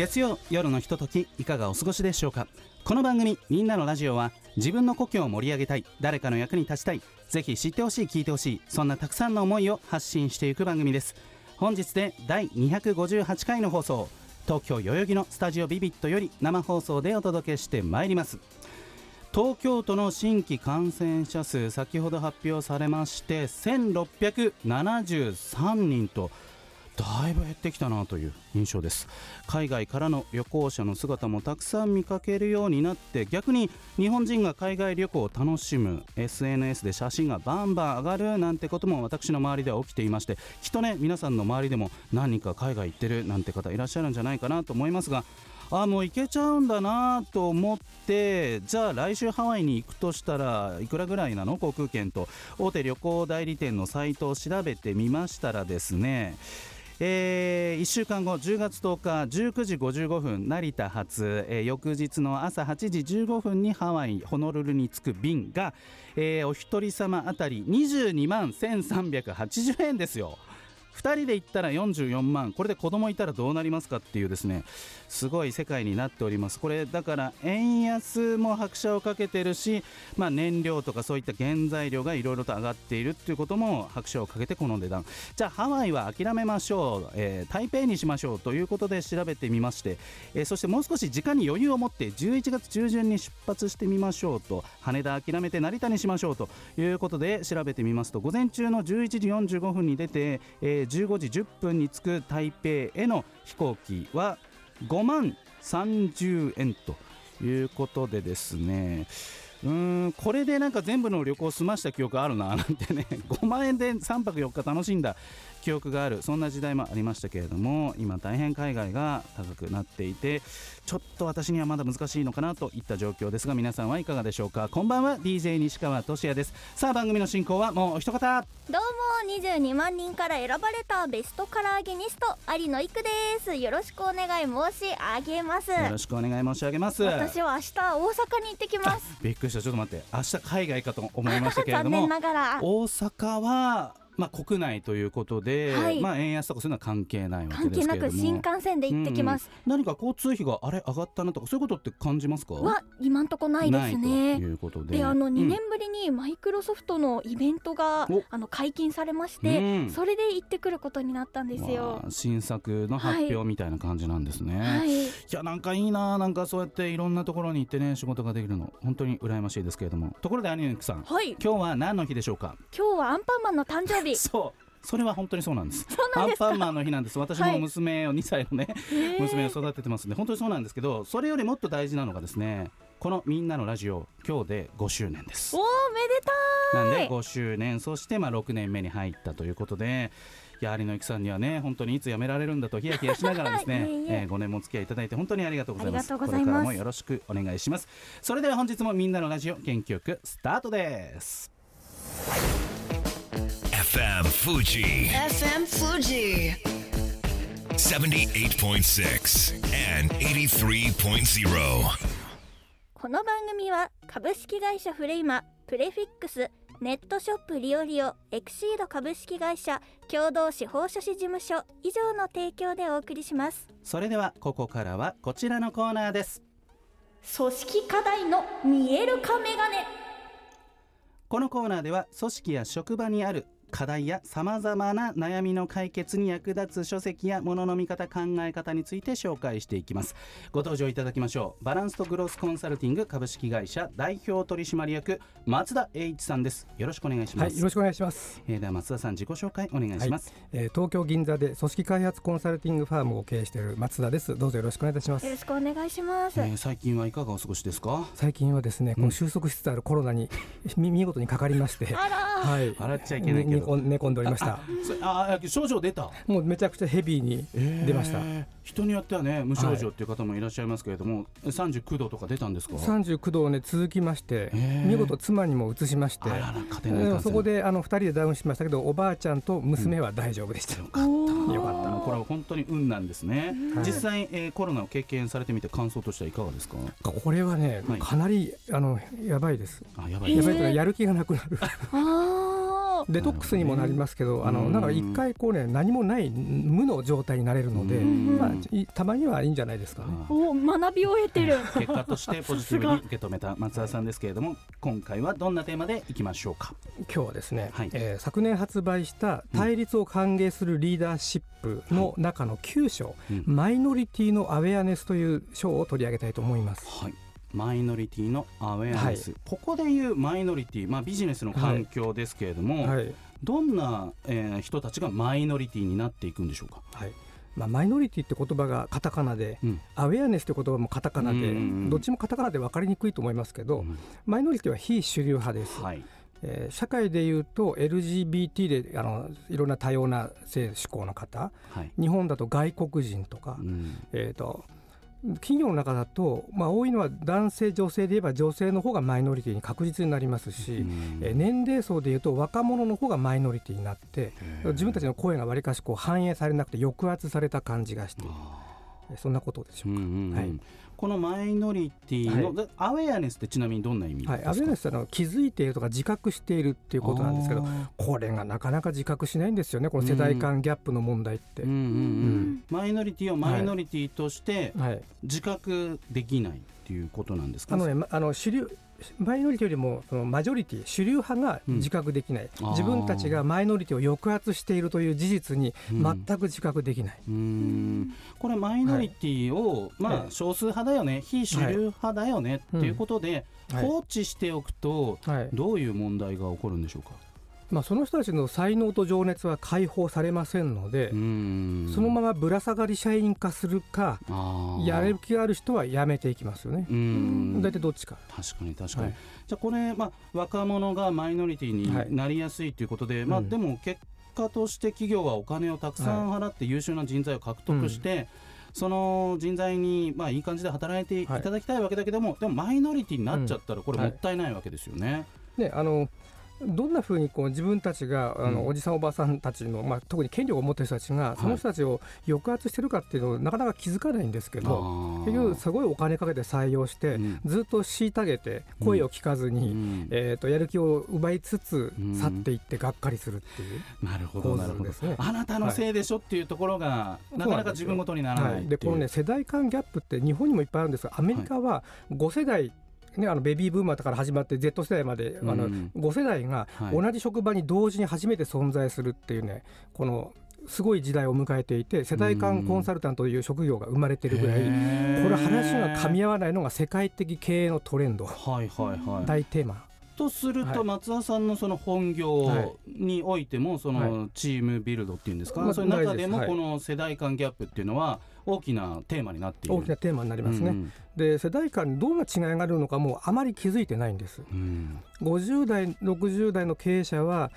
月曜夜のひとときいかがお過ごしでしょうか？この番組「みんなのラジオは」自分の故郷を盛り上げたい誰かの役に立ちたいぜひ知ってほしい聞いてほしいそんなたくさんの思いを発信していく番組です。本日で第258回の放送東京代々木のスタジオビビットより生放送でお届けしてまいります。東京都の新規感染者数先ほど発表されまして1673人とだいぶ減ってきたなという印象です。海外からの旅行者の姿もたくさん見かけるようになって逆に日本人が海外旅行を楽しむ SNS で写真がバンバン上がるなんてことも私の周りでは起きていましてきっとね皆さんの周りでも何人か海外行ってるなんて方いらっしゃるんじゃないかなと思いますがあもう行けちゃうんだなと思ってじゃあ来週ハワイに行くとしたらいくらぐらいなの？航空券と。大手旅行代理店のサイトを調べてみましたらですねえー、1週間後10月10日19時55分成田発、えー、翌日の朝8時15分にハワイホノルルに着く便が、えー、お一人様あたり22万1380円ですよ。2人で行ったら44万これで子供いたらどうなりますかっていうですねすごい世界になっております。これだから円安も拍車をかけてるし、まあ、燃料とかそういった原材料がいろいろと上がっているっていうことも拍車をかけてこの値段。じゃあハワイは諦めましょう、えー、台北にしましょうということで調べてみまして、えー、そしてもう少し時間に余裕を持って11月中旬に出発してみましょうと羽田諦めて成田にしましょうということで調べてみますと午前中の11時45分に出て、えー、15時10分に着く台北への飛行機は5万30円ということでですね。うんこれでなんか全部の旅行済ました記憶あるななんてね。5万円で3泊4日楽しんだ記憶があるそんな時代もありましたけれども今大変海外が高くなっていてちょっと私にはまだ難しいのかなといった状況ですが皆さんはいかがでしょうか。こんばんは DJ 西川俊也です。さあ番組の進行はもう一方どうも22万人から選ばれたベストカラーゲニスト有野育です。よろしくお願い申し上げます。よろしくお願い申し上げます。私は明日大阪に行ってきます。びっくりしたちょっと待って明日海外かと思いましたけれども 残念ながら。大阪はまあ、国内ということで、はい、まあ、円安とかそういうのは関係ないわけですけれども。関係なく新幹線で行ってきます、うん。うん、何か交通費があれ上がったなとかそういうことって感じますか？は今んとこないですね。ということで。であの2年ぶりにマイクロソフトのイベントが、うん、あの解禁されまして、うん、それで行ってくることになったんですよ。新作の発表みたいな感じなんですね、はい、いやなんかいいななんかそうやっていろんなところに行ってね仕事ができるの。本当に羨ましいですけれども。ところでアニメさん、はい、今日は何の日でしょうか？今日はアンパンマンの誕生日そう。それは本当にそうなんです。アンパンマンの日なんです。私も娘を2歳のね、娘を育ててますんで本当にそうなんですけどそれよりもっと大事なのがですねこのみんなのラジオ今日で5周年です。おおめでたい。なんで5周年そしてまあ6年目に入ったということでやはりのいきさんにはね本当にいつ辞められるんだとヒヤヒヤしながらですね いえー、5年もお付き合いいただいて本当にありがとうございます。これからもよろしくお願いします。それでは本日もみんなのラジオ元気よくスタートです FM Fuji. FM Fuji. 78.6 and 83.0. この番組は株式会社フレイマ、プレフィックス、ネットショップリオリオ、エクシード株式会社、共同司法書士事務所以上の提供でお送りします。それではここからはこちらのコーナーです。組織課題の見える化メガネ。このコーナーでは組織や職場にある課題やさまざまな悩みの解決に役立つ書籍やものの見方考え方について紹介していきます。ご登場いただきましょう。バランスとグロースコンサルティング株式会社代表取締役松田栄一さんです。よろしくお願いします、はい、よろしくお願いします、えー、では松田さん自己紹介お願いします、はい、えー、東京銀座で組織開発コンサルティングファームを経営している松田です。どうぞよろしくお願いいたします。よろしくお願いします、えー、最近はいかがお過ごしですか？最近はですね、この収束しつつあるコロナに 見事にかかりまして。はい、笑っちゃいけないけどど寝込ん寝込んでおりました。ああ症状出た？もうめちゃくちゃヘビーに出ました、えー人によってはね無症状っていう方もいらっしゃいますけれども、39度とか出たんですか？39度をね続きまして、へー。見事妻にも移しましてあららそこであの2人でダウンしましたけどおばあちゃんと娘は大丈夫でした、よかった。よかった。これは本当に運なんですね、はい。実際、えーコロナを経験されてみて感想としてはいかがですか？これはね、はい。かなりあのやばいです。あやばいです。ねやばいというかやる気がなくなる。あデトックスにもなりますけど、あうん。のなんか一回こうね何もない無の状態になれるので、うん。まあ、いたまにはいいんじゃないですかね。お学びを得てる。結果として ポジティブに受け止めた松田さんですけれども今回はどんなテーマでいきましょうか？今日はですね、はい。えー昨年発売した対立を歓迎するリーダーシップの中の9章、うんマイノリティのアウェアネスという章を取り上げたいと思います。はいマイノリティのアウェアネス、ここでいうマイノリティ、まあ、ビジネスの環境ですけれども、はい。どんな、えー人たちがマイノリティになっていくんでしょうか、はい。まあ、マイノリティって言葉がカタカナで、うん。アウェアネスって言葉もカタカナで、どっちもカタカナで分かりにくいと思いますけど、うんマイノリティは非主流派です。はい。えー社会でいうと LGBT であのいろんな多様な性思考の方。はい。日本だと外国人とか、うん。えー、と企業の中だと、まあ、多いのは男性女性で言えば女性の方がマイノリティに確実になりますし、うん。えー年齢層でいうと若者の方がマイノリティになって自分たちの声がわりかしこう反映されなくて抑圧された感じがしてそんなことでしょうか。ーうんうんうん。はいこのマイノリティの、はい。でアウェアネスってちなみにどんな意味ですか、はい、アウェアネスは気づいているとか自覚しているっていうことなんですけどあこれがなかなか自覚しないんですよねこの世代間ギャップの問題って。ーうんうん。うん。マイノリティをマイノリティとしてはい。自覚できないっていうことなんですか、あのね、まあの主流マイノリティよりもそのマジョリティ主流派が自覚できない、うん自分たちがマイノリティを抑圧しているという事実にうん。全く自覚できない、うーん。これマイノリティを、まあはい。少数派だよね。非主流派だよね、っていうことで、はい。放置しておくとはい。どういう問題が起こるんでしょうか、まあ、その人たちの才能と情熱は解放されませんのでそのままぶら下がり社員化するかやる気がある人は辞めていきますよね。大体どっちか。確かに確かに、はい。じゃあこれ、まあ、若者がマイノリティはい。になりやすいということで、まあ、うんでも結果として企業はお金をたくさん払って優秀な人材を獲得して、その人材に、まあ、いい感じで働いていただきたいわけだけども、でもマイノリティになっちゃったらこれうん。もったいないわけですよね。ねあのどんなふうにこう自分たちがあの、うん。おじさんおばさんたちの、まあ、特に権力を持ってる人たちがその人たちを抑圧してるかっていうのをなかなか気づかないんですけど、結局すごいお金かけて採用して、うん。ずっと虐げて声を聞かずに、うん。えー、とやる気を奪いつつうん。去っていってがっかりするっていう、なるほど構なるほど。図ですね。あなたのせいでしょっていうところが、なかなか自分ごとにならないでこのね世代間ギャップって日本にもいっぱいあるんですがアメリカは5世代、ね、あのベビーブーマーから始まって Z 世代まで、あのうん。5世代がはい。同じ職場に同時に初めて存在するっていうねこのすごい時代を迎えていて世代間コンサルタントという職業が生まれてるぐらい、これ話が噛み合わないのが世界的経営のトレンド、はいはいはい。大テーマ。とするとはい。松田さんのその本業においてもそはのチームビルドっていうんですか、まあそういう中でもこの世代間ギャップっていうのは大きなテーマになっている。大きなテーマになりますね、うん。で世代間にどんな違いがあるのかもあまり気づいてないんです。うん。50代60代の経営者は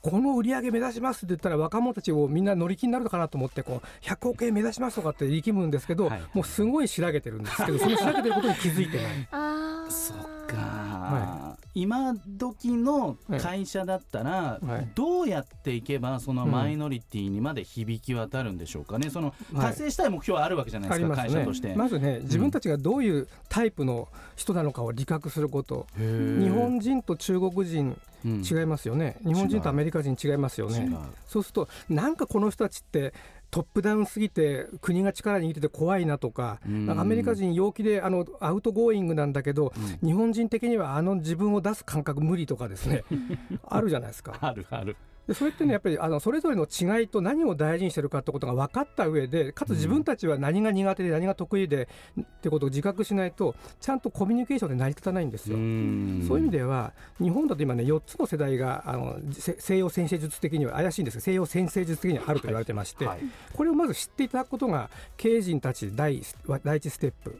この売り上げ目指しますって言ったら若者たちをみんな乗り気になるのかなと思ってこう100億円目指しますとかって力むんですけど、はい。もうすごいしらげてるんですけどそのしらげてることに気づいてない。あー。そっか、は今時の会社だったら、はい。どうやっていけばそのうん。マイノリティにまで響き渡るんでしょうかね、そのはい。達成したい目標はあるわけじゃないですか、ありますね。会社として。まずね自分たちがどういうタイプの人なのかを自覚すること、日本人と中国人うん違いますよね、日本人とアメリカ人違いますよね。そうするとなんかこの人たちってトップダウンすぎて国が力握ってて怖いなとかうん。アメリカ人陽気であの outgoing なんだけど、日本人的にはあの自分を出す感覚無理とかですね。あるじゃないですか。あるある。でそれってねやっぱりあのそれぞれの違いと何を大事にしてるかってことが分かった上でかつ自分たちは何が苦手で何が得意でってことを自覚しないとちゃんとコミュニケーションで成り立たないんですよ。そういう意味では日本だと今ね4つの世代があのせ西洋先生術的には怪しいんですが西洋先生術的にはあると言われてまして、はい。これをまず知っていただくことが経営陣たち第第一ステップ。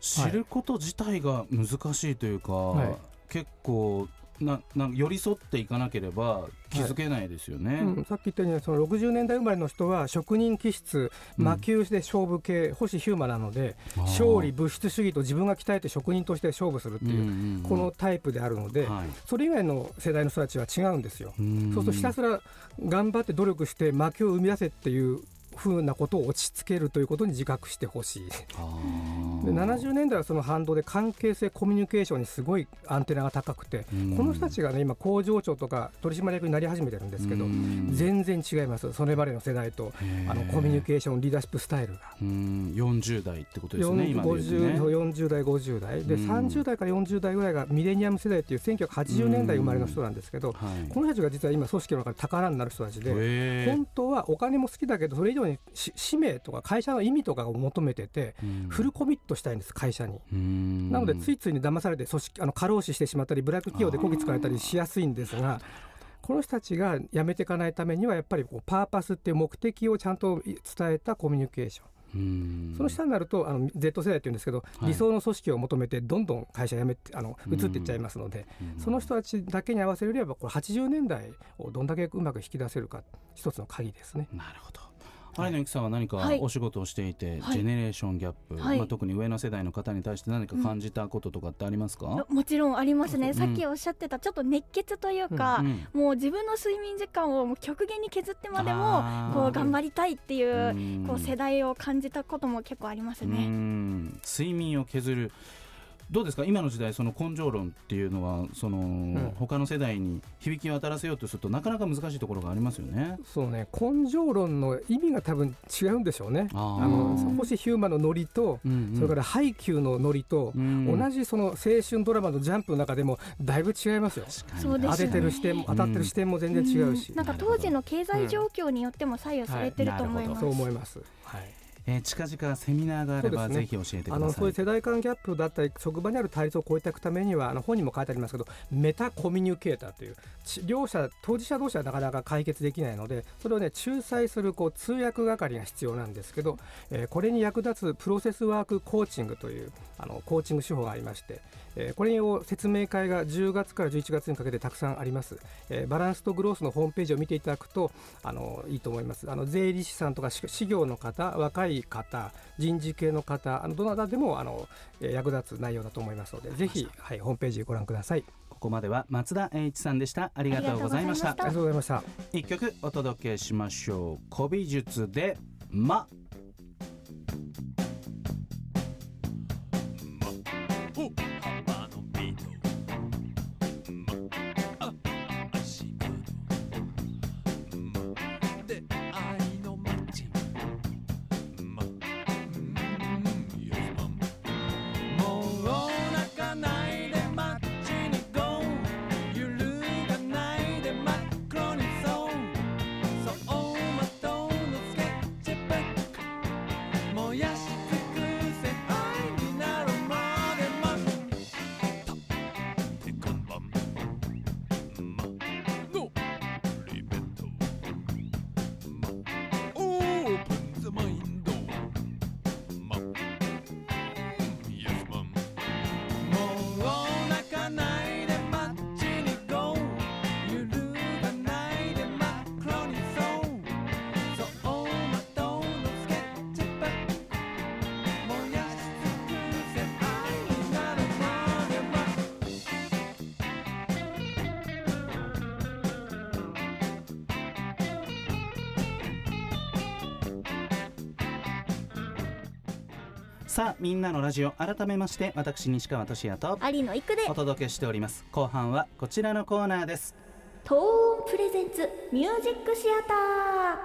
知ること自体が難しいというか、はい。結構なな寄り添っていかなければ気づけないですよね。うん、さっき言ったようにその60年代生まれの人は職人気質うん。魔球で勝負系、星ヒューマなので勝利物質主義と自分が鍛えて職人として勝負するっていう、うんうんうん。このタイプであるので、はい。それ以外の世代の人たちは違うんですよ。うん。そうするとひたすら頑張って努力して魔球を生み出せっていう風なことを落ち着けるということに自覚してほしい。あでー70年代はその反動で関係性コミュニケーションにすごいアンテナが高くて、うん。この人たちがね今工場長とか取締役になり始めてるんですけど、うん。全然違います。それまでの世代とあのコミュニケーションリーダーシップスタイルが。うん。40代ってことですね今で言うと40ね。40代50代。で、うん。30代から40代ぐらいがミレニアム世代っていう1980年代生まれの人なんですけど、はい。この人たちが実は今組織の中で宝になる人たちで、本当はお金も好きだけどそれ以上にし使命とか会社の意味とかを求めてて、うんフルコミットしたいんです会社に。うんなのでついついに騙されて組織あの過労死してしまったりブラック企業でこき使われたりしやすいんですがこの人たちが辞めていかないためにはやっぱりこうパーパスっていう目的をちゃんと伝えたコミュニケーションうんその下になるとあの Z 世代っていうんですけど、はい理想の組織を求めてどんどん会社辞めてあの移っていっちゃいますので、その人たちだけに合わせるよりはこれ80年代をどんだけうまく引き出せるか一つの鍵ですね。なるほど。有野由紀さんは何かはい。お仕事をしていて、はい。ジェネレーションギャップ、はい。まあ、特に上の世代の方に対して何か感じたこととかってありますか、もちろんありますね、うん。さっきおっしゃってたちょっと熱血というか、うん。もう自分の睡眠時間をもう極限に削ってまであもー。こう頑張りたいっていううん。こう世代を感じたことも結構ありますうね。ん。睡眠を削るどうですか？今の時代その根性論っていうのはその、ん。他の世代に響き渡らせようとするとなかなか難しいところがありますよね。そうね。根性論の意味が多分違うんでしょうね。あー。あの星ヒューマンのノリと、うんうん。それからハイキューのノリと、うん同じその青春ドラマのジャンプの中でもだいぶ違いますよ。確かに。そうです当ててる視点も当たってる視点も全然違うし、ん。なんか当時の経済状況によっても左右されてると思います。そう思います。はい。えー近々セミナーがあれば、ね。ぜひ教えてください。あのそういう世代間ギャップだったり職場にある対立を超えていくためにはあの本にも書いてありますけどメタコミュニケーターというち両者当事者同士はなかなか解決できないのでそれをね仲裁するこう通訳係が必要なんですけど、えーこれに役立つプロセスワークコーチングというあのコーチング手法がありまして、えーこれを説明会が10月から11月にかけてたくさんあります、えーバランスとグロースのホームページを見ていただくとあのいいと思います。あの税理士さんとかし事業の方若い方人事系の方あのどなたでもあの、えー役立つ内容だと思いますのでぜひ、はい、ホームページご覧ください。ここまでは松田栄一さんでした。ありがとうございました。ありがありがとうございました。一曲お届けしましょう。古美術で「ま」さあみんなのラジオ改めまして私西川俊也と有野育で。お届けしております。後半はこちらのコーナーです。トーンプレゼンツミュージックシアター。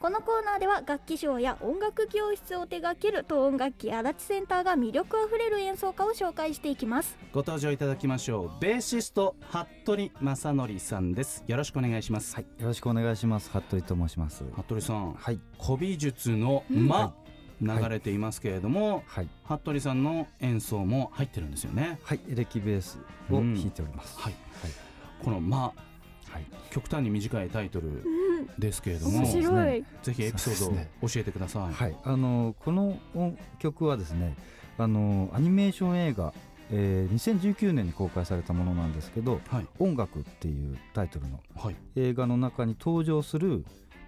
このコーナーでは楽器賞や音楽教室を手掛ける東音楽器足立センターが魅力あふれる演奏家を紹介していきます。ご登場いただきましょう。ベーシスト服部正則さんです。よろしくお願いします、はい、よろしくお願いします。服部と申します。服部さんはい、古美術の「ま」流れていますけれども、はい、服部さんの演奏も入ってるんですよね。はい、エレキベースを弾いております。はい。はい、この「まはい、」極端に短いタイトルですけれども、面白い、ぜひエピソードを教えてください、はい、あのこの音曲はですね、あのアニメーション映画えー2019年に公開されたものなんですけどはい「音楽」っていうタイトルのはい。映画の中に登場する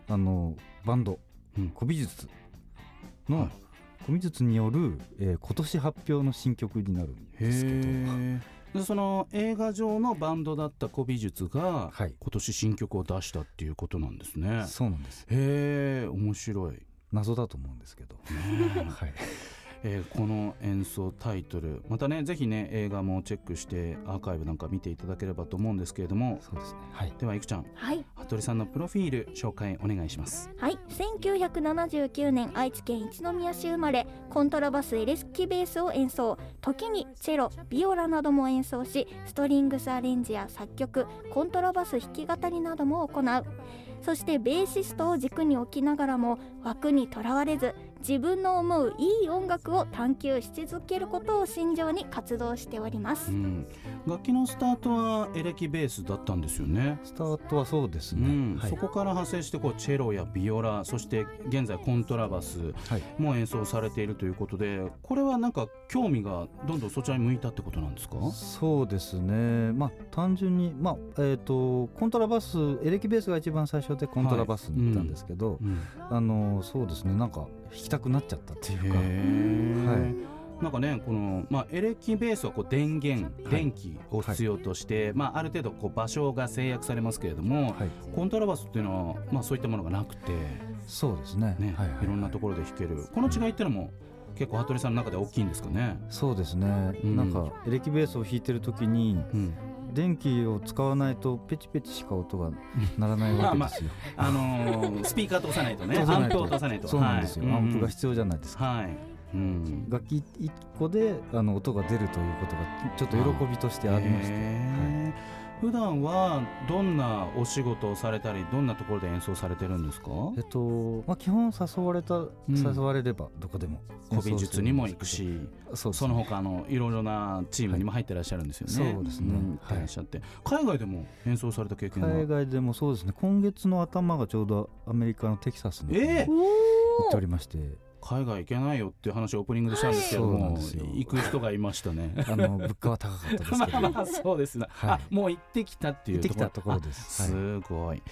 あのバンドうん。古美術はいの古美術による、えー今年発表の新曲になるんですけど。へえその映画上のバンドだった古美術がはい。今年新曲を出したっていうことなんですね。そうなんです。へえ面白い、謎だと思うんですけど、はい、えーこの演奏タイトルまたねぜひね映画もチェックしてアーカイブなんか見ていただければと思うんですけれども。そうですね。はい。ではいくちゃん。はい。服部さんのプロフィール紹介お願いします。はい。1979年愛知県一宮市生まれコントラバスエレキベースを演奏。時にチェロビオラなども演奏しストリングスアレンジや作曲コントラバス弾き語りなども行う。そしてベーシストを軸に置きながらも枠にとらわれず自分の思ういい音楽を探求し続けることを信条に活動しております。うん。楽器のスタートはエレキベースだったんですよね。スタートはそうですね、うん。はい。そこから派生してこうチェロやビオラそして現在コントラバスはい。も演奏されているということでこれはなんか興味がどんどんそちらに向いたってことなんですか？そうですね、まあ、単純に、まあえー、とコントラバスエレキベースが一番最初でコントラバスに行ったんですけど、うん。あのそうですね。なんか弾きたくなっちゃったっていうか、はい。なんかねこの、まあ、エレキベースはこう電源、い。電気を必要として、まあ、ある程度こう場所が制約されますけれども、はい、コントラバスっていうのは、まあ、そういったものがなくて、そうですね。ねはいはいい。ろんなところで弾ける。この違いっていうのも結構服部さんの中で大きいんですかね。そうですね、うん。なんかエレキベースを弾いてる時にうん電気を使わないとペチペチしか音が鳴らないわけですよ、あのースピーカー通さないとね。アンプを通さないと。そうなんですよ、はい。アンプが必要じゃないですか、はい、うん、楽器1個であの音が出るということがちょっと喜びとしてありまして、へー普段はどんなお仕事をされたりどんなところで演奏されてるんですか？えっとまあ、基本誘われた、ん。誘われればどこでも古美術にも行くしその他あのいろいろなチームにも入ってらっしゃるんですよね、はい。そうですね。ん行ってらっしゃって、海外でも演奏された経験は海外でもそうですね。今月の頭がちょうどアメリカのテキサスに行えー！っておりまして、海外行けないよっていう話をオープニングでしたんですけども、ですよ。行く人がいましたね。あの物価は高かったですけど。まあまあそうですね、はい。あもう行ってきたっていう行ってきたところです。あすごい、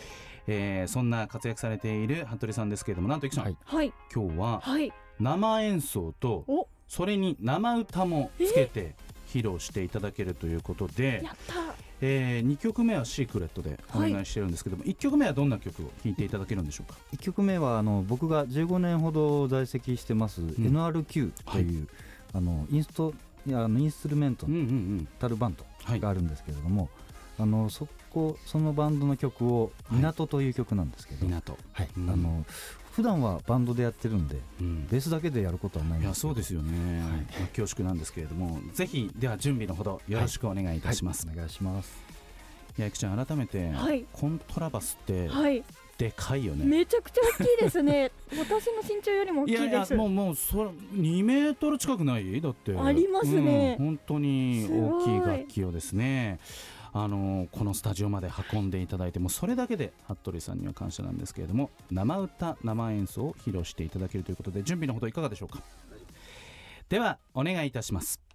えーそんな活躍されている服部さんですけれどもなんといくちゃん、はい。はい。今日ははい。生演奏とお。それに生歌もつけて披露していただけるということで、やったえ2曲目は「シークレット」でお願いしてるんですけども、1曲目はどんな曲を弾いていただけるんでしょうか？1曲目はあの僕が15年ほど在籍してます、NRQ という、あのインストあのインストゥルメントうんうのんうん。タルバンドはい。があるんですけれども、あのそこそのバンドの曲を「はい。港という曲なんですけど、港、はい。うん。あの普段はバンドでやってるんでうん。ベースだけでやることはないんいやそうですよね、まあ恐縮なんですけれどもぜひでは準備のほどよろしくお願いいたします、はいお願いします。いやいくちゃん改めて、はい。コントラバスってはい。でかいよね、めちゃくちゃ大きいですね。私の身長よりも大いやいきいです。やもうもうそれ2メートル近くない？だって。ありますね。うん本当に大きい楽器をですねあのこのスタジオまで運んでいただいてもそれだけで服部さんには感謝なんですけれども生歌生演奏を披露していただけるということで準備のほどいかがでしょうか。ではお願いいたします「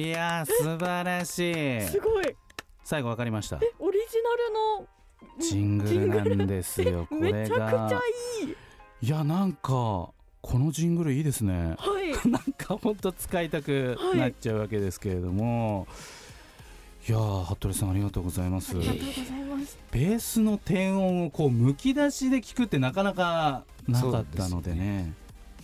いやー素晴らしい。すごい。最後わかりました？オリジナルのジングルなんですよ こめれちゃくちゃがいい。いやなんかこのジングルいいですね。はい。なんかほんと使いたくなっちゃうわけですけれども、い、やー服部さんありがとうございます。ありがとうございます。ベースの低音をこうむき出しで聞くってなかなかなかったのでそうね。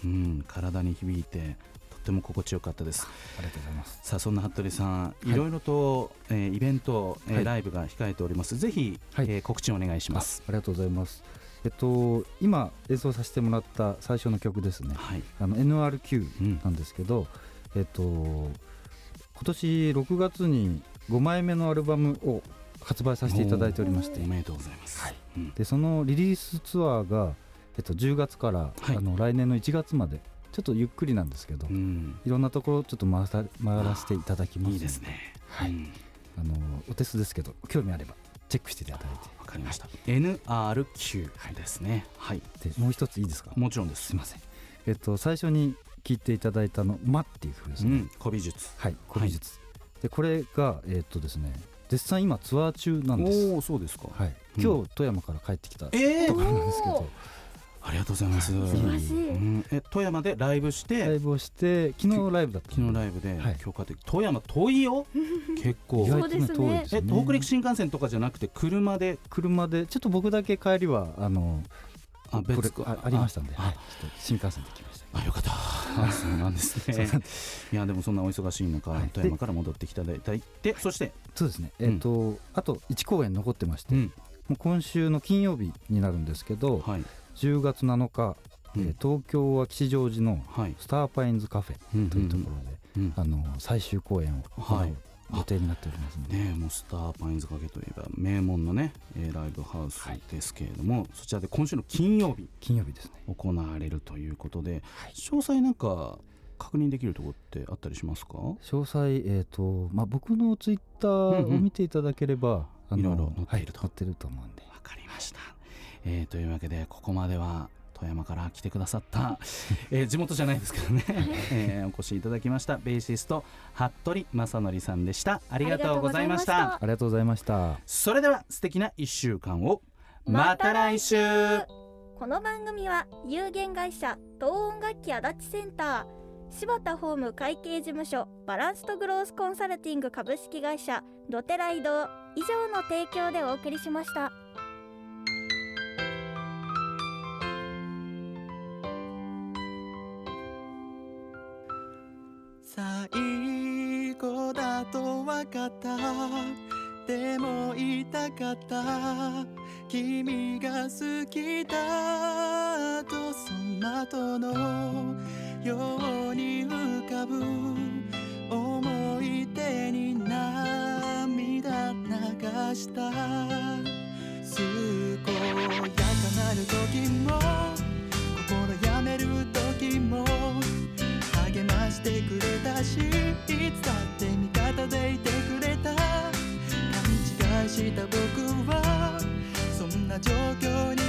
うん体に響いて。とっても心地よかったです。ありがとうございます。さあそんな服部さん、いい。ろいろと、えーイベント、えーはい。ライブが控えております。ぜひ、はい。えー告知お願いします。ありがとうございます。えっと今演奏させてもらった最初の曲ですね。はい、あの NRQ うん。なんですけど、えっと今年6月に5枚目のアルバムを発売させていただいておりまして。おめでとうございます、はい。うん。でそのリリースツアーが、えっと、10月から、はい。あの来年の1月までちょっとゆっくりなんですけど、うん。いろんなところちょっと回さ回らせていただきます。のいいですね。はい。うん。あのお手数ですけど興味あればチェックしていただいわかりました。NRQ ですね。はい。てでもう一ついいですか？もちろんです。すいません。えっと最初に聞いていただいたの「ま」っていう風ですね、うん。古美術。はい。古美術、でこれがえっとですね絶賛今ツアー中なんです。おおそうですか。はい。うん。今日富山から帰ってきたとえーころなんですけどありがとうございます。はい素晴らしいうん。え富山でライブしてライブをして昨日ライブだった昨日ライブではい。今日帰って富山遠いよ。結構。そうですね。遠いですね。え東北陸新幹線とかじゃなくて車で？車でちょっと僕だけ帰りはあのあ別あありましたんで、あはい、ちょっと新幹線で来ました。あよかった。あそうなんですね。いやでもそんなお忙しい中、はい。富山から戻ってきていただいてそして、そうですね。えっ、と、あと1公演残ってまして、うん。もう今週の金曜日になるんですけどはい10月7日、うん。えー東京は吉祥寺のはい。スターパインズカフェうんというところで、うん。あの最終公演を行はい。う予定になっておりますので、ねえもうスターパインズかけといえば名門のね、えーライブハウスですけれども、そちらで今週の金曜日。金曜日ですね。行われるということで、詳細なんか確認できるところってあったりしますか？詳細、えーとまあ、僕のツイッターを見ていただければ、あのいろいろ載っていると。はい載ってると思うんで。わかりました、えーというわけでここまでは富山から来てくださった、えー地元じゃないですけどね、えーお越しいただきましたベーシスト服部正則さんでした。ありがとうございました。ありがとうございました。それでは素敵な1週間をまた来週。この番組は有限会社東音楽器足立センター柴田ホーム会計事務所バランスとグロースコンサルティング株式会社ドテライド以上の提供でお送りしました。最後だと分かった。でも言いたかった。君が好きだとその後のように浮かぶ。思い出に涙流した。健やかなる時も心やめる時も励ましてくれたしいつだって味方でいてくれた。勘違いした僕はそんな状況に